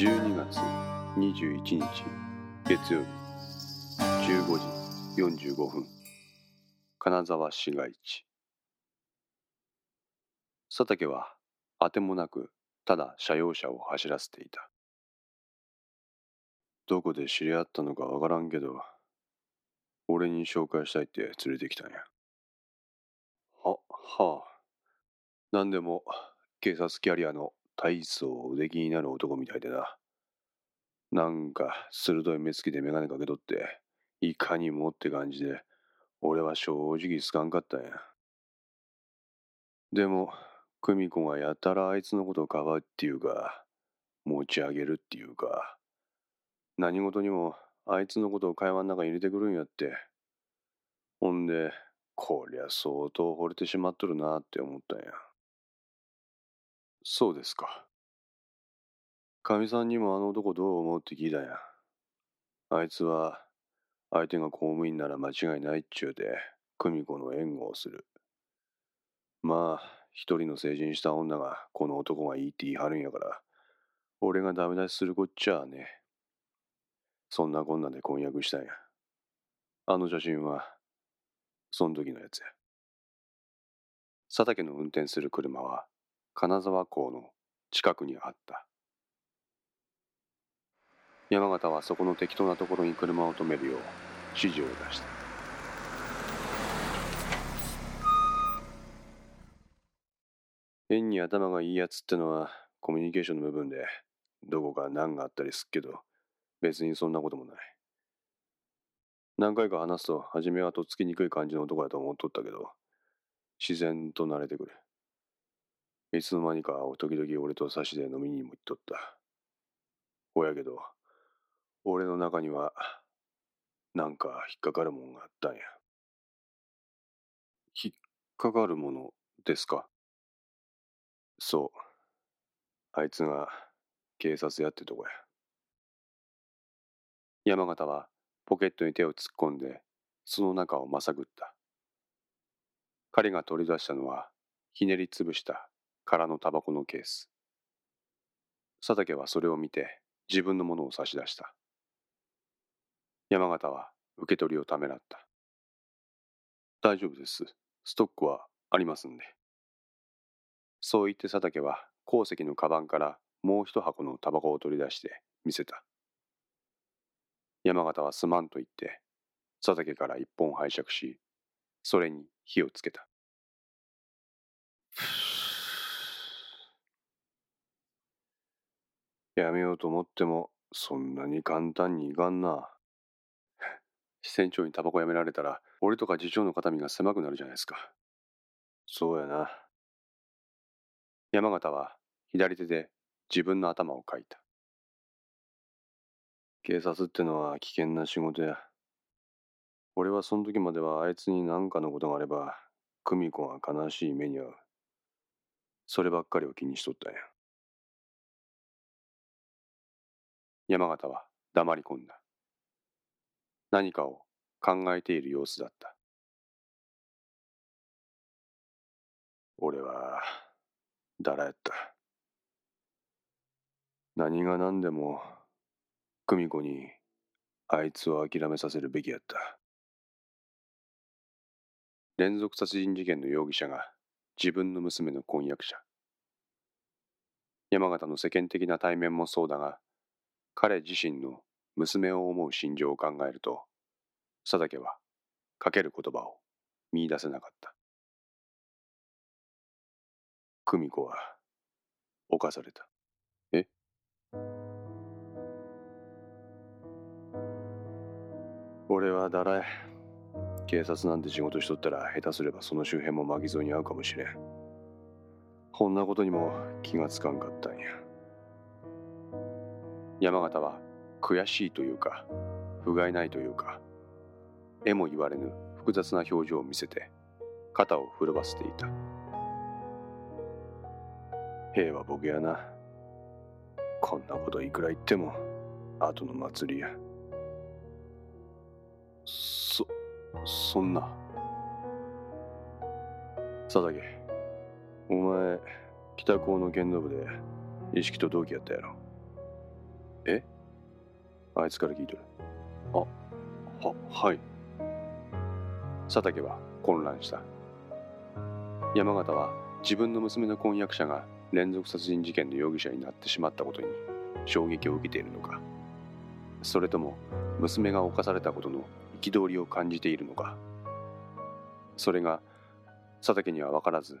12月21日月曜日15時45分金沢市街地。佐竹はあてもなくただ車用車を走らせていた。どこで知り合ったのかわからんけど俺に紹介したいって連れてきたんや。ははあ。何でも警察キャリアの大層腕気になる男みたいでな。なんか鋭い目つきで眼鏡かけとって、いかにもって感じで、俺は正直好かんかったんや。でも、久美子がやたらあいつのことをかばうっていうか、持ち上げるっていうか、何事にもあいつのことを会話の中に入れてくるんやって。ほんで、こりゃ相当惚れてしまっとるなって思ったんや。そうですか。かみさんにもあの男どう思うって聞いたんや。あいつは、相手が公務員なら間違いないっちゅうで、久美子の援護をする。まあ、一人の成人した女がこの男がいいって言い張るんやから、俺がダメ出しするこっちゃあね。そんなこんなで婚約したんや。あの写真は、そん時のやつや。佐竹の運転する車は、金沢港の近くにあった。山形はそこの適当なところに車を止めるよう指示を出した。変に頭がいいやつってのはコミュニケーションの部分でどこか難があったりすっけど別にそんなこともない。何回か話すと初めはとっつきにくい感じの男だと思っとったけど自然と慣れてくる。いつの間にか時々俺と差しで飲みにも行っとった。ほやけど、俺の中には、なんか引っかかるもんがあったんや。引っかかるものですか？そう。あいつが警察やってとこや。山形はポケットに手を突っ込んで、その中をまさぐった。彼が取り出したのは、ひねりつぶした空のタバコのケース。佐竹はそれを見て自分のものを差し出した。山形は受け取りをためらった。大丈夫です。ストックはありますんで。そう言って佐竹は鉱石のカバンからもう一箱のタバコを取り出して見せた。山形はすまんと言って佐竹から一本拝借し、それに火をつけた。やめようと思っても、そんなに簡単にいかんな。支店長にタバコやめられたら、俺とか次長の肩身が狭くなるじゃないですか。そうやな。山形は左手で自分の頭をかいた。警察ってのは危険な仕事や。俺はその時まではあいつに何かのことがあれば、久美子が悲しい目に遭う。そればっかりを気にしとったんや。山形は黙り込んだ。何かを考えている様子だった。俺は、だらやった。何が何でも、久美子に、あいつを諦めさせるべきやった。連続殺人事件の容疑者が自分の娘の婚約者。山形の世間的な対面もそうだが、彼自身の娘を思う心情を考えると、佐竹はかける言葉を見出せなかった。久美子は犯された。え？俺はだらえ。警察なんて仕事しとったら下手すればその周辺も巻き添えに遭うかもしれん。こんなことにも気がつかんかったんや。山形は悔しいというか、不甲斐ないというか、えも言われぬ複雑な表情を見せて、肩を震わせていた。兵はボケやな。こんなこといくら言っても、後の祭りや。そ、そんな。佐竹、お前、北高の剣道部で意識と同期やったやろ。え？あいつから聞いてる。あ、は、はい。佐竹は混乱した。山形は自分の娘の婚約者が連続殺人事件の容疑者になってしまったことに衝撃を受けているのかそれとも娘が犯されたことの憤りを感じているのかそれが佐竹には分からず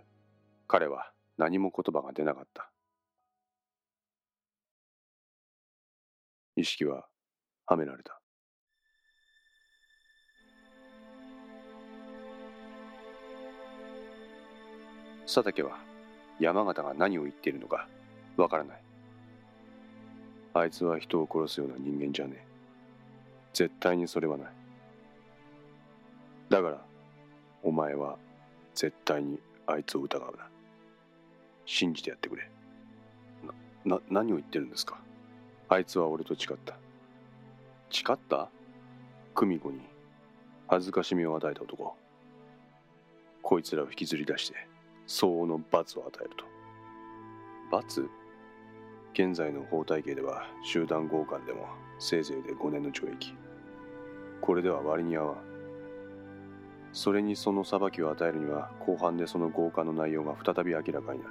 彼は何も言葉が出なかった意識ははめられた。佐竹は山形が何を言っているのかわからない。あいつは人を殺すような人間じゃねえ。絶対にそれはない。だからお前は絶対にあいつを疑うな。信じてやってくれ。な、な、何を言ってるんですか？あいつは俺と誓った。誓った？久美子に。恥ずかしみを与えた男。こいつらを引きずり出して相応の罰を与えると。罰？現在の法体系では集団強姦でもせいぜいで5年の懲役。これでは割に合わん。それにその裁きを与えるには後半でその強姦の内容が再び明らかになる。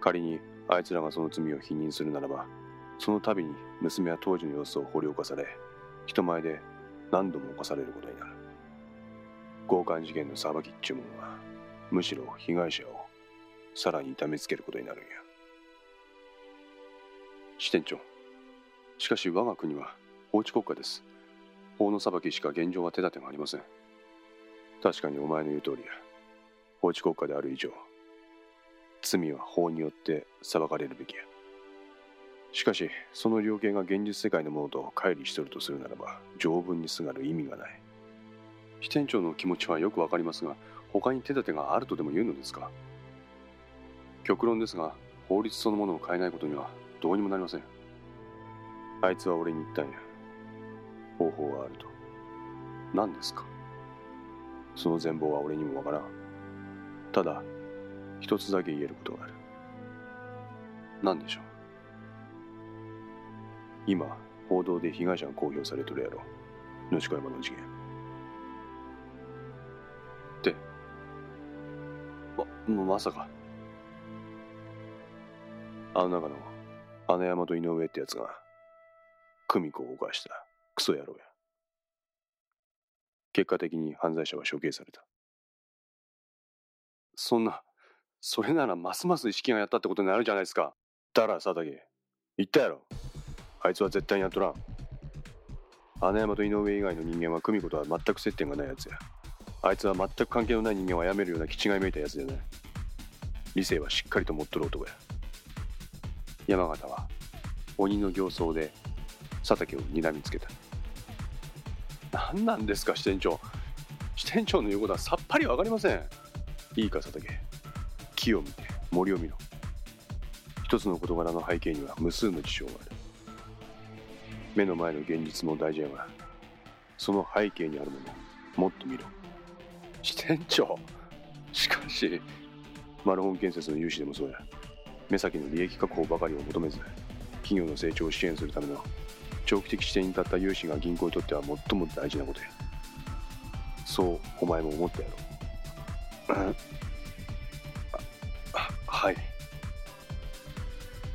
仮にあいつらがその罪を否認するならばその度に娘は当時の様子を掘り起こされ人前で何度も起こされることになる。強姦事件の裁きっちゅうものはむしろ被害者をさらに痛めつけることになるんや。支店長しかし我が国は法治国家です。法の裁きしか現状は手立てがありません。確かにお前の言う通りや。法治国家である以上罪は法によって裁かれるべきや。しかしその量刑が現実世界のものと乖離しとるとするならば条文にすがる意味がない。支店長の気持ちはよくわかりますが他に手立てがあるとでも言うのですか？極論ですが法律そのものを変えないことにはどうにもなりません。あいつは俺に言ったんや方法はあると。何ですか？その全貌は俺にもわからん。ただ一つだけ言えることがある。何でしょう？今報道で被害者が公表されとるやろ。野鹿山の事件。って。ままさか。あの中の穴山と井上ってやつが久美子を犯した。クソ野郎や。結果的に犯罪者は処刑された。そんなそれならますます意識がやったってことになるじゃないですか。だら佐竹言ったやろ。あいつは絶対にやっとらん。穴山と井上以外の人間は久美子とは全く接点がないやつや。あいつは全く関係のない人間を殺めるような気違いめいたやつでね理性はしっかりと持っとる男や。山形は鬼の形相で佐竹を睨みつけた。何なんですか支店長。支店長の言うことはさっぱりわかりません。いいか佐竹。木を見て森を見ろ。一つの事柄の背景には無数の事象がある。目の前の現実も大事やがその背景にあるものもっと見ろ。支店長。しかしマルホン建設の融資でもそうや。目先の利益確保ばかりを求めず企業の成長を支援するための長期的視点に立った融資が銀行にとっては最も大事なことや。そうお前も思ったやろ。はい。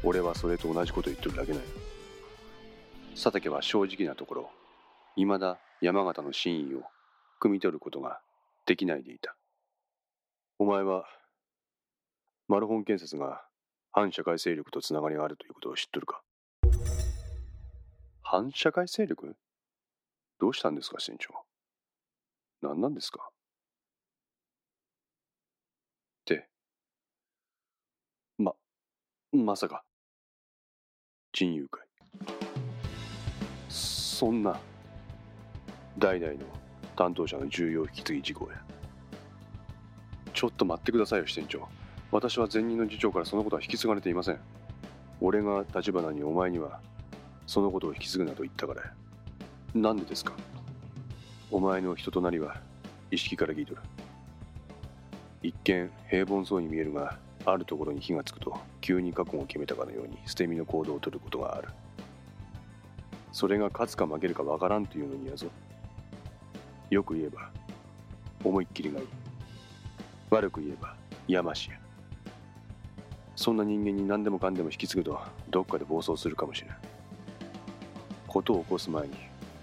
俺はそれと同じこと言っとるだけない佐竹は正直なところ未だ山形の真意を汲み取ることができないでいた。お前はマルホン建設が反社会勢力とつながりがあるということを知っとるか？反社会勢力？どうしたんですか、支店長。何なんですか？って、ま、まさか、人友会。そんな、代々の担当者の重要引き継ぎ事項や。ちょっと待ってくださいよ、支店長。私は前任の次長からそのことは引き継がれていません。俺が立花にお前にはそのことを引き継ぐなと言ったからなんでですか？お前の人となりは意識から聞いとる一見平凡そうに見えるがあるところに火がつくと急に覚悟を決めたかのように捨て身の行動をとることがあるそれが勝つか負けるかわからんというのにやぞ。よく言えば思いっきりがいい。悪く言えばやましやそんな人間に何でもかんでも引き継ぐとどっかで暴走するかもしれん。ことを起こす前に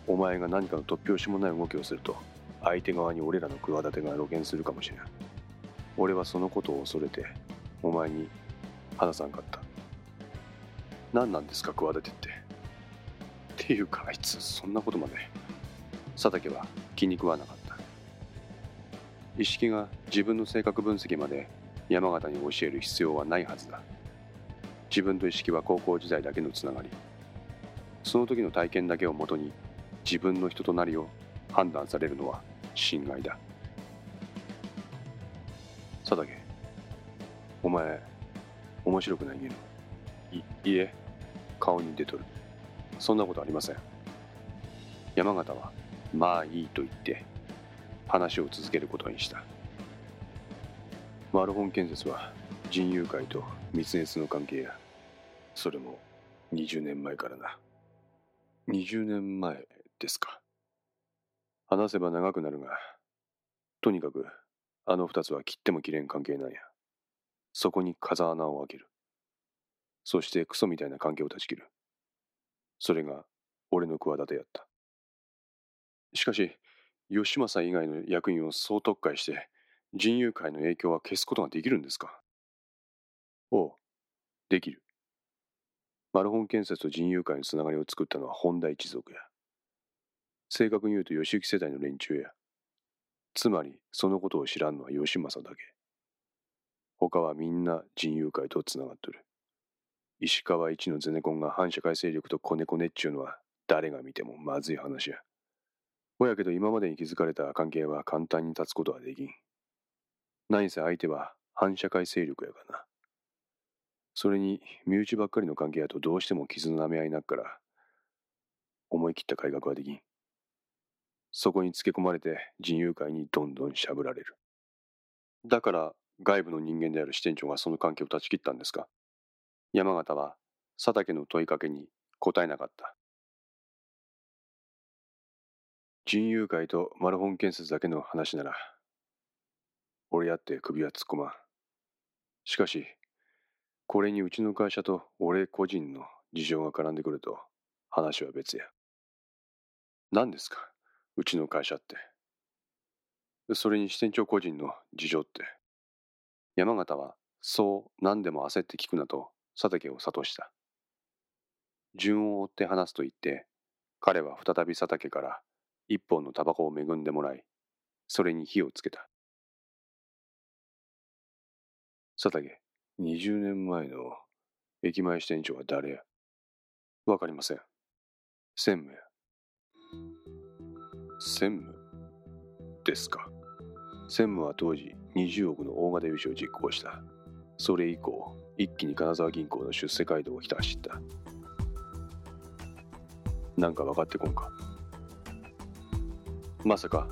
お前が何かの突拍子もない動きをすると相手側に俺らの企てが露見するかもしれん。俺はそのことを恐れてお前に話さんかった。何なんですか企てって。ていうかあいつそんなことまで。佐竹は気に食わなかった。意識が自分の性格分析まで山形に教える必要はないはずだ。自分と意識は高校時代だけのつながり。その時の体験だけをもとに自分の人となりを判断されるのは侵害だ。佐竹お前面白くないゲームいいえ顔に出とる。そんなことありません。山形はまあいいと言って話を続けることにした。マルホン建設は人友会と蜜月の関係や。それも20年前からな。20年前ですか。話せば長くなるがとにかくあの二つは切っても切れん関係なんや。そこに風穴を開ける。そしてクソみたいな関係を断ち切る。それが俺の企てやったしかし義政以外の役員を総特会して人友会の影響は消すことができるんですか？おう、できる。マルホン建設と人友会のつながりを作ったのは本田一族や。正確に言うと義行世代の連中や。つまり、そのことを知らんのは義政だけ。他はみんな人友会とつながっとる。石川一のゼネコンが反社会勢力とコネコネっちゅうのは誰が見てもまずい話や。ほやけど今までに築かれた関係は簡単に断つことはできん。何せ相手は反社会勢力やがな。それに身内ばっかりの関係やとどうしても傷の舐め合いになっから思い切った改革はできん。そこにつけ込まれて人友会にどんどんしゃぶられる。だから外部の人間である支店長がその関係を断ち切ったんですか？山形は佐竹の問いかけに答えなかった。人友会とマルホン建設だけの話なら俺やって首は突っ込まん。しかし、これにうちの会社と俺個人の事情が絡んでくると話は別や。何ですかうちの会社って。それに支店長個人の事情って。山形はそう何でも焦って聞くなと佐竹を諭した。順を追って話すと言って、彼は再び佐竹から一本のタバコを恵んでもらい、それに火をつけた。佐竹、20年前の駅前支店長は誰や？わかりません。専務や。専務ですか。専務は当時20億の大型融資を実行した。それ以降、一気に金沢銀行の出世街道をひた走った。なんか分かってこんか？まさか、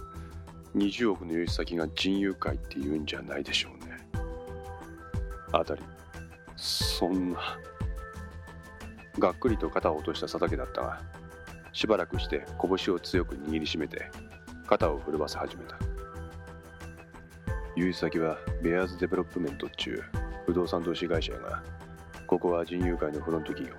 20億の融資先が仁熊会って言うんじゃないでしょうね。あたりそんながっくりと肩を落とした佐竹だったがしばらくして拳を強く握りしめて肩を震わせ始めた融資先はベアーズデベロップメントっちゅう不動産投資会社やがここは仁熊会のフロント企業。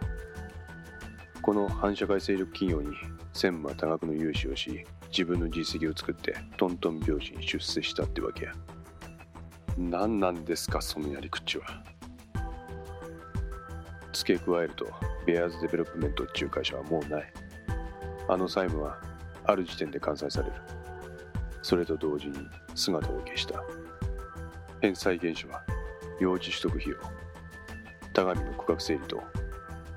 この反社会勢力企業に専務は多額の融資をし自分の実績を作ってトントン拍子に出世したってわけや。何なんですかそのやり口は。付け加えるとベアーズデベロップメントっていう会社はもうない。あの債務はある時点で完済される。それと同時に姿を消した。返済原資は用地取得費用田上の区画整理と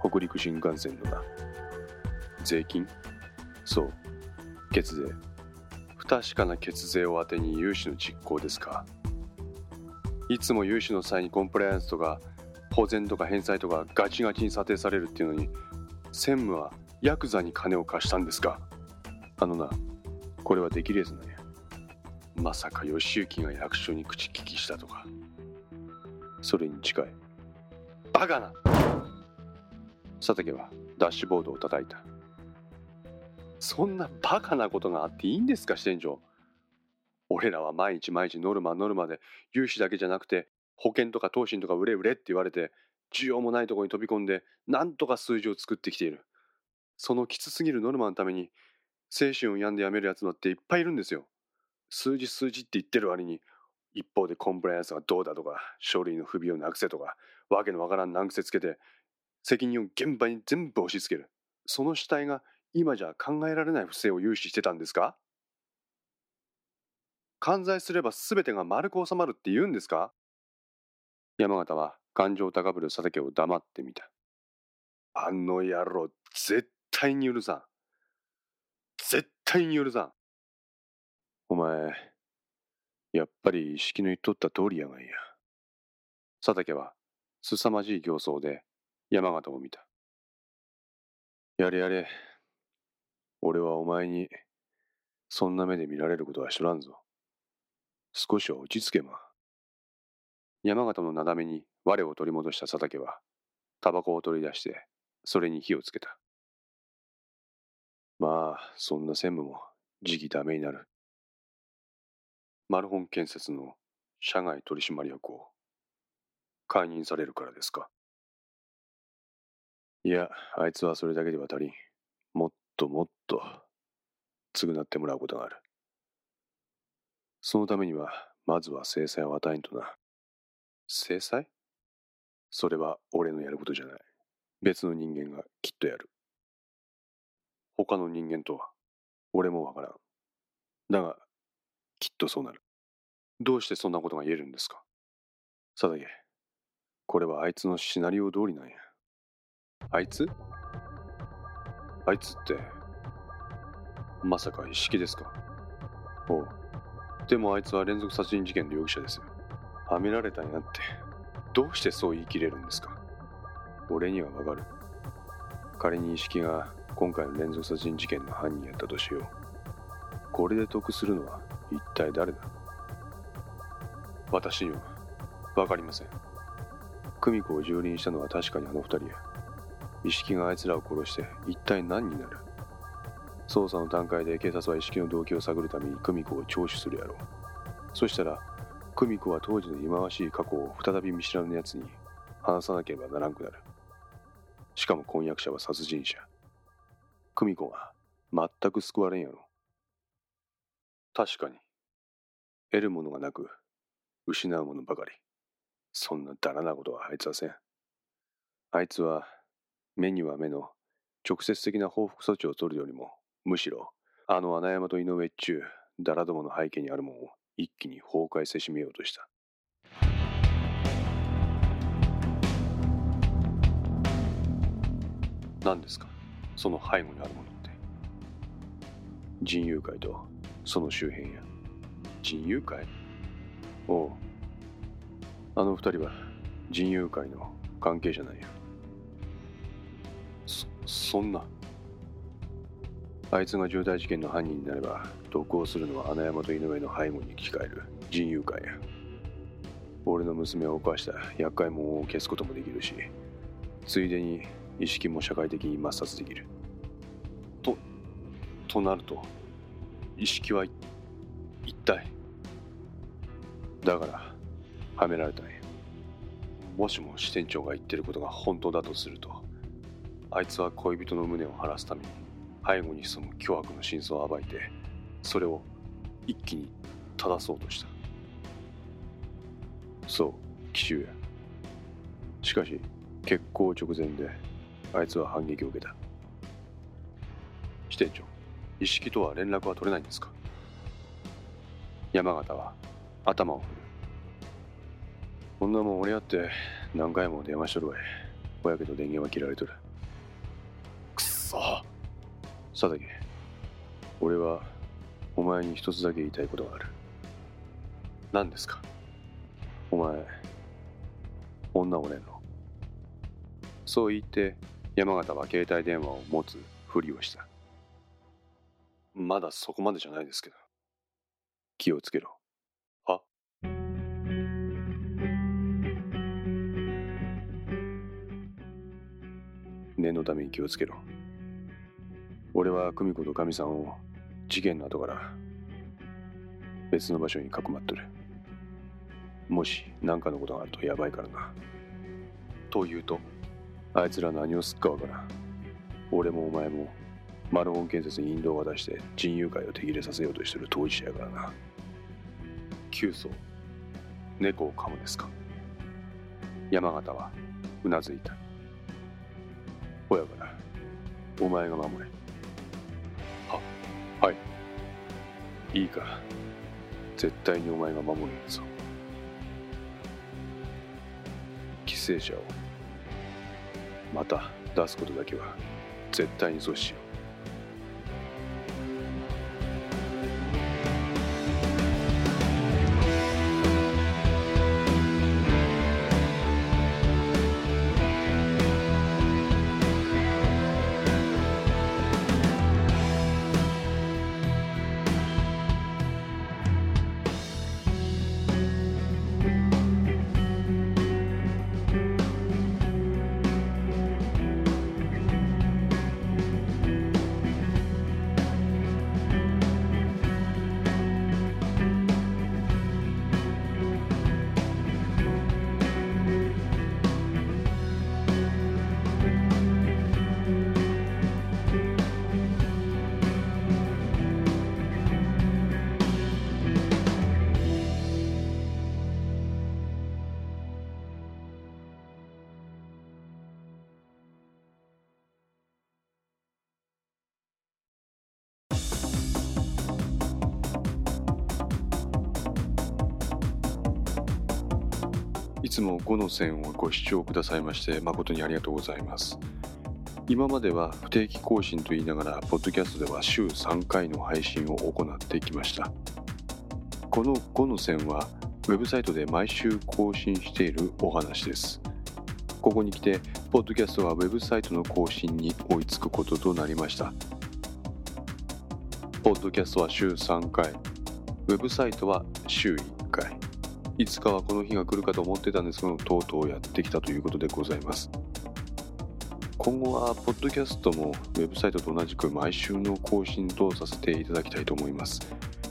北陸新幹線のな税金？そう。血税。不確かな血税を当てに融資の実行ですか？いつも融資の際にコンプライアンスとか保全とか返済とかガチガチに査定されるっていうのに専務はヤクザに金を貸したんですか？あのなこれはできレーズなんや。まさか義行が役所に口利きしたとか。それに近い。バカな。佐竹はダッシュボードを叩いた。そんなバカなことがあっていいんですか支店長俺らは毎日毎日ノルマノルマで融資だけじゃなくて保険とか投資とか売れ売れって言われて需要もないとこに飛び込んでなんとか数字を作ってきている。そのきつすぎるノルマのために精神を病んでやめるやつだっていっぱいいるんですよ。数字数字って言ってる割に一方でコンプライアンスがどうだとか書類の不備をなくせとかわけのわからん難癖つけて責任を現場に全部押し付けるその主体が今じゃ考えられない不正を融資してたんですか？完済すれば全てが丸く収まるって言うんですか？山形は感情高ぶる佐竹を黙ってみた。あの野郎、絶対に許さん。絶対に許さん。お前、やっぱり意識の言っとった通りやがんや。佐竹は凄まじい形相で山形を見た。やれやれ。俺はお前にそんな目で見られることはしとらんぞ。少しは落ち着けま。山形のなだめに我を取り戻した佐竹は、タバコを取り出して、それに火をつけた。まあ、そんな専務も時期ダメになる。マルホン建設の社外取締役を解任されるからですか？いや、あいつはそれだけでは足りん。もっともっと償ってもらうことがある。そのためには、まずは制裁を与えんとな。制裁？それは俺のやることじゃない。別の人間がきっとやる。他の人間とは、俺もわからん。だが、きっとそうなる。どうしてそんなことが言えるんですか？佐竹、これはあいつのシナリオ通りなんや。あいつ？あいつって、まさか一式ですか？おう。でもあいつは連続殺人事件の容疑者ですよ。はめられたんやって。どうしてそう言い切れるんですか？俺にはわかる。仮に意識が今回の連続殺人事件の犯人やったとしよう。これで得するのは一体誰だ私にはわかりません。久美子を蹂躙したのは確かにあの二人や。意識があいつらを殺して一体何になる？捜査の段階で警察は意識の動機を探るために久美子を聴取するやろう。そしたら、久美子は当時の忌まわしい過去を再び見知らぬ奴に話さなければならんくなる。しかも婚約者は殺人者。久美子が全く救われんやろ。確かに。得るものがなく、失うものばかり。そんなだらなことはあいつはせん。あいつは、目には目の直接的な報復措置を取るよりも、むしろ、あの穴山と井上っちゅう、ダラどもの背景にあるもんを一気に崩壊せしめようとした。何ですか？その背後にあるものって。人友会とその周辺や。人友会？おう。あの二人は人友会の関係者なんや。そ、そんな。あいつが重大事件の犯人になれば、得をするのは穴山と井上の背後に控える人友会や。俺の娘を犯した厄介者を消すこともできるし、ついでに意識も社会的に抹殺できる。と、となると、意識は一体。だから、はめられたんや。もしも支店長が言ってることが本当だとすると、あいつは恋人の胸を晴らすために背後に潜む巨悪の真相を暴いてそれを一気に正そうとしたそう奇襲やしかし決行直前であいつは反撃を受けた支店長一式とは連絡は取れないんですか？山形は頭を振る。こんなもん俺やって何回も電話しとるわい。ぼやけど電源は切られとる。くそ！佐竹、俺はお前に一つだけ言いたいことがある。何ですか？お前、女おれんの。そう言って山形は携帯電話を持つふりをした。まだそこまでじゃないですけど。気をつけろ。は念のために気をつけろ。俺は久美子とかみさんを事件の後から別の場所にかくまっとるもし何かのことがあるとやばいからなと言うとあいつら何をすっかわからん俺もお前もマルホン建設に引導を渡して人友会を手切れさせようとしてる当事者やからな。急走。猫を噛むですか。山形はうなずいた。親からお前が守れ。ははい。いいか。絶対にお前が守るぞ。犠牲者をまた出すことだけは絶対に阻止しよう。つも5の線をご視聴くださいまして誠にありがとうございます。今までは不定期更新と言いながらポッドキャストでは週3回の配信を行ってきました。この5の線はウェブサイトで毎週更新しているお話です。ここに来てポッドキャストはウェブサイトの更新に追いつくこととなりました。ポッドキャストは週3回。ウェブサイトは週1回。いつかはこの日が来るかと思ってたんですけど、とうとうやってきたということでございます。今後は、ポッドキャストもウェブサイトと同じく毎週の更新とさせていただきたいと思います。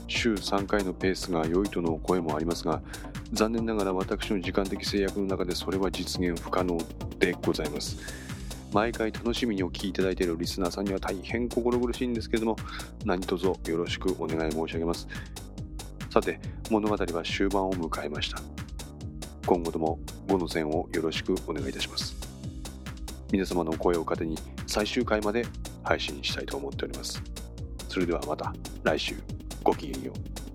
週3回のペースが良いとの声もありますが、残念ながら私の時間的制約の中でそれは実現不可能でございます。毎回楽しみにお聴きいただいているリスナーさんには大変心苦しいんですけれども、何卒よろしくお願い申し上げます。さて物語は終盤を迎えました。今後とも5の線をよろしくお願いいたします。皆様の声を糧に最終回まで配信したいと思っております。それではまた来週。ごきげんよう。